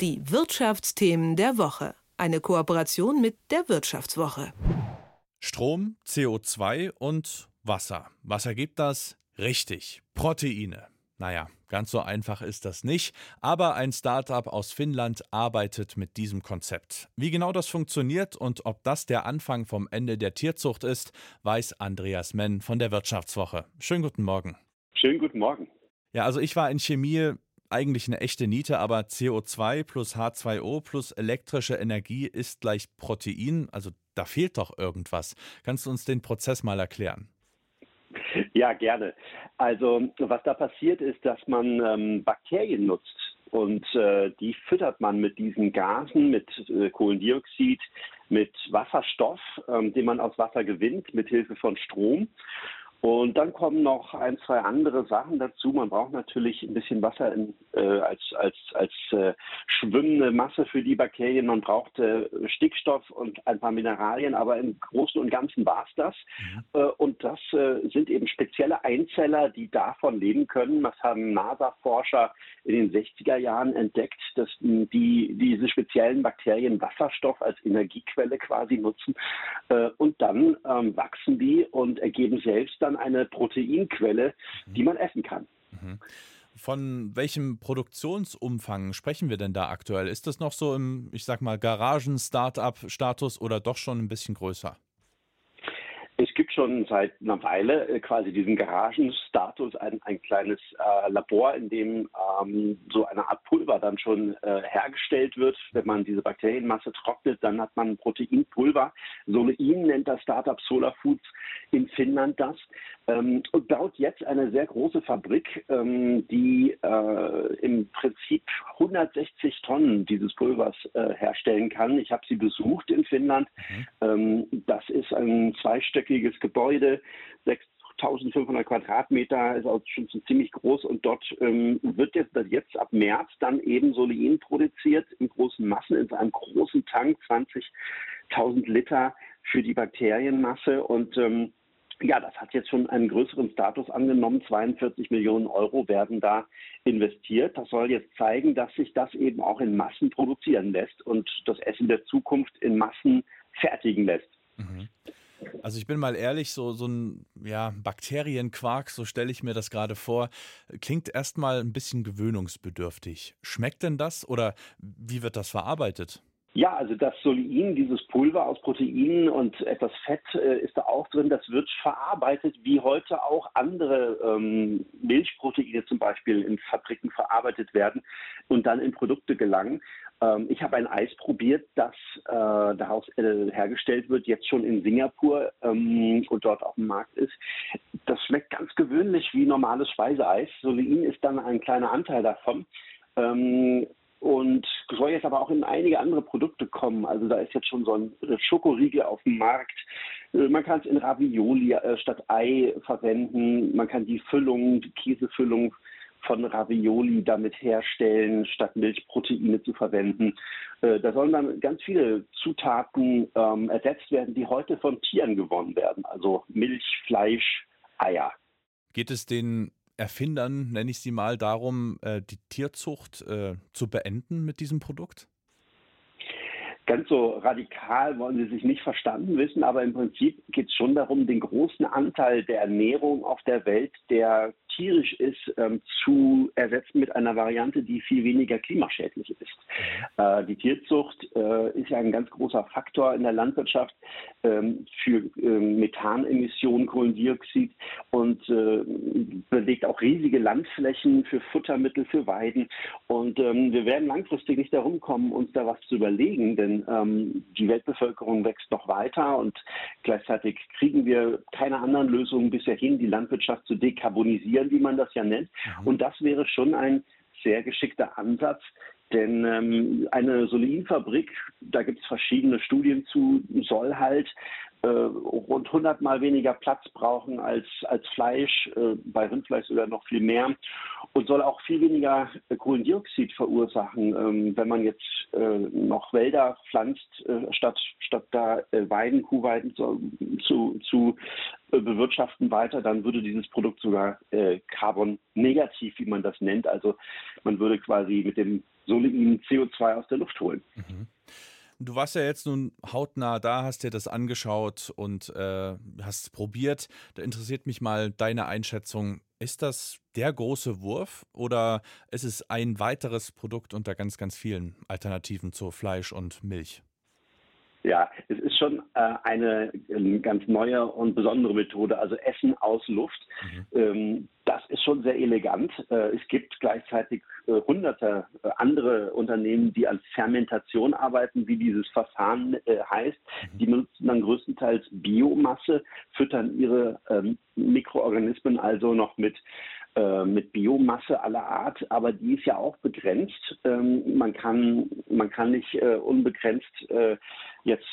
Die Wirtschaftsthemen der Woche. Eine Kooperation mit der Wirtschaftswoche. Strom, CO2 und Wasser. Was ergibt das? Richtig, Proteine. Naja, ganz so einfach ist das nicht, aber ein Startup aus Finnland arbeitet mit diesem Konzept. Wie genau das funktioniert und ob das der Anfang vom Ende der Tierzucht ist, weiß Andreas Menn von der Wirtschaftswoche. Schönen guten Morgen. Schönen guten Morgen. Ja, also ich war in Chemie eigentlich eine echte Niete, aber CO2 plus H2O plus elektrische Energie ist gleich Protein. Also da fehlt doch irgendwas. Kannst du uns den Prozess mal erklären? Ja, gerne. Also was da passiert ist, dass man ähm, Bakterien nutzt und äh, die füttert man mit diesen Gasen, mit äh, Kohlendioxid, mit Wasserstoff, ähm, den man aus Wasser gewinnt, mit Hilfe von Strom. Und dann kommen noch ein, zwei andere Sachen dazu. Man braucht natürlich ein bisschen Wasser in, äh, als, als, als äh, schwimmende Masse für die Bakterien. Man braucht äh, Stickstoff und ein paar Mineralien, aber im Großen und Ganzen war es das. Mhm. Äh, und das äh, sind eben spezielle Einzeller, die davon leben können. Das haben NASA-Forscher in den 60er Jahren entdeckt, dass die diese speziellen Bakterien Wasserstoff als Energiequelle quasi nutzen. Äh, und dann ähm, wachsen die und ergeben selbst dann eine Proteinquelle, die man essen kann. Mhm. Von welchem Produktionsumfang sprechen wir denn da aktuell? Ist das noch so im, ich sag mal, Garagen-Startup-Status oder doch schon ein bisschen größer? Schon seit einer Weile äh, quasi diesen Garagenstatus, ein, ein kleines äh, Labor, in dem ähm, so eine Art Pulver dann schon äh, hergestellt wird. Wenn man diese Bakterienmasse trocknet, dann hat man Proteinpulver. Solein nennt das Startup Solar Foods in Finnland das ähm, und baut jetzt eine sehr große Fabrik, ähm, die äh, im Prinzip 160 Tonnen dieses Pulvers äh, herstellen kann. Ich habe sie besucht in Finnland. Mhm. Ähm, das ist ein zweistöckiges Gebäude, 6500 Quadratmeter, ist auch schon ziemlich groß und dort ähm, wird jetzt, jetzt ab März dann eben Solein produziert in großen Massen, in einem großen Tank, 20.000 Liter für die Bakterienmasse und ähm, ja, das hat jetzt schon einen größeren Status angenommen. 42 Millionen Euro werden da investiert. Das soll jetzt zeigen, dass sich das eben auch in Massen produzieren lässt und das Essen der Zukunft in Massen fertigen lässt. Mhm. Also ich bin mal ehrlich, so, so ein ja, Bakterienquark, so stelle ich mir das gerade vor, klingt erstmal ein bisschen gewöhnungsbedürftig. Schmeckt denn das oder wie wird das verarbeitet? Ja, also das Solein, dieses Pulver aus Proteinen und etwas Fett äh, ist da auch drin. Das wird verarbeitet, wie heute auch andere ähm, Milchproteine zum Beispiel in Fabriken verarbeitet werden und dann in Produkte gelangen. Ähm, ich habe ein Eis probiert, das äh, daraus äh, hergestellt wird, jetzt schon in Singapur ähm, und dort auf dem Markt ist. Das schmeckt ganz gewöhnlich wie normales Speiseeis. Solein ist dann ein kleiner Anteil davon. Ähm, und soll jetzt aber auch in einige andere Produkte kommen. Also da ist jetzt schon so ein Schokoriegel auf dem Markt. Äh, man kann es in Ravioli äh, statt Ei verwenden. Man kann die Füllung, die Käsefüllung von Ravioli damit herstellen, statt Milchproteine zu verwenden. Äh, da sollen dann ganz viele Zutaten ähm, ersetzt werden, die heute von Tieren gewonnen werden. Also Milch, Fleisch, Eier. Geht es den Erfindern, nenne ich sie mal, darum, äh, die Tierzucht äh, zu beenden mit diesem Produkt? Ganz so radikal wollen sie sich nicht verstanden wissen, aber im Prinzip geht es schon darum, den großen Anteil der Ernährung auf der Welt, der tierisch ist, ähm, zu ersetzen mit einer Variante, die viel weniger klimaschädlich ist. Äh, die Tierzucht äh, ist ja ein ganz großer Faktor in der Landwirtschaft ähm, für äh, Methanemissionen, Kohlendioxid und äh, belegt auch riesige Landflächen für Futtermittel, für Weiden. Und ähm, wir werden langfristig nicht darum kommen, uns da was zu überlegen, denn ähm, die Weltbevölkerung wächst noch weiter und gleichzeitig kriegen wir keine anderen Lösungen bisher hin, die Landwirtschaft zu dekarbonisieren wie man das ja nennt. Mhm. Und das wäre schon ein sehr geschickter Ansatz, denn ähm, eine Solinfabrik, da gibt es verschiedene Studien zu, soll halt äh, rund 100 mal weniger Platz brauchen als, als Fleisch, äh, bei Rindfleisch sogar noch viel mehr und soll auch viel weniger Kohlendioxid verursachen, ähm, wenn man jetzt äh, noch Wälder pflanzt, äh, statt, statt da äh, Weiden, Kuhweiden zu, zu, zu äh, bewirtschaften weiter, dann würde dieses Produkt sogar äh, Carbon negativ, wie man das nennt. Also man würde quasi mit dem solle ihnen CO2 aus der Luft holen. Mhm. Du warst ja jetzt nun hautnah da, hast dir das angeschaut und äh, hast probiert. Da interessiert mich mal deine Einschätzung. Ist das der große Wurf oder ist es ein weiteres Produkt unter ganz, ganz vielen Alternativen zu Fleisch und Milch? Ja, es ist schon äh, eine äh, ganz neue und besondere Methode, also Essen aus Luft. Mhm. Ähm, das ist schon sehr elegant. Äh, es gibt gleichzeitig äh, hunderte äh, andere Unternehmen, die an Fermentation arbeiten, wie dieses Verfahren heißt. Mhm. Die benutzen dann größtenteils Biomasse, füttern ihre ähm, Mikroorganismen also noch mit mit Biomasse aller Art, aber die ist ja auch begrenzt. Ähm, man kann man kann nicht unbegrenzt jetzt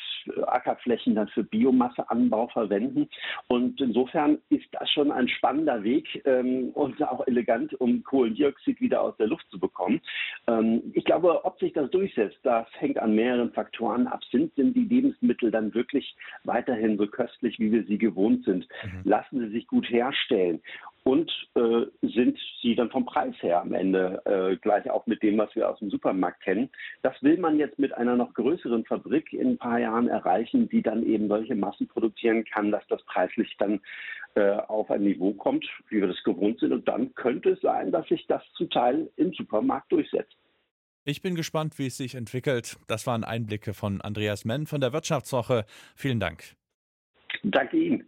Ackerflächen dann für Biomasseanbau verwenden. Und insofern ist das schon ein spannender Weg ähm, und auch elegant, um Kohlendioxid wieder aus der Luft zu bekommen. Ähm, ich glaube, ob sich das durchsetzt, das hängt an mehreren Faktoren ab. Sind, sind die Lebensmittel dann wirklich weiterhin so köstlich, wie wir sie gewohnt sind? Mhm. Lassen sie sich gut herstellen? Und äh, sind sie dann vom Preis her am Ende äh, gleich auch mit dem, was wir aus dem Supermarkt kennen. Das will man jetzt mit einer noch größeren Fabrik in ein paar Jahren erreichen, die dann eben solche Massen produzieren kann, dass das preislich dann äh, auf ein Niveau kommt, wie wir das gewohnt sind. Und dann könnte es sein, dass sich das zum Teil im Supermarkt durchsetzt. Ich bin gespannt, wie es sich entwickelt. Das waren Einblicke von Andreas Menn von der Wirtschaftswoche. Vielen Dank. Danke Ihnen.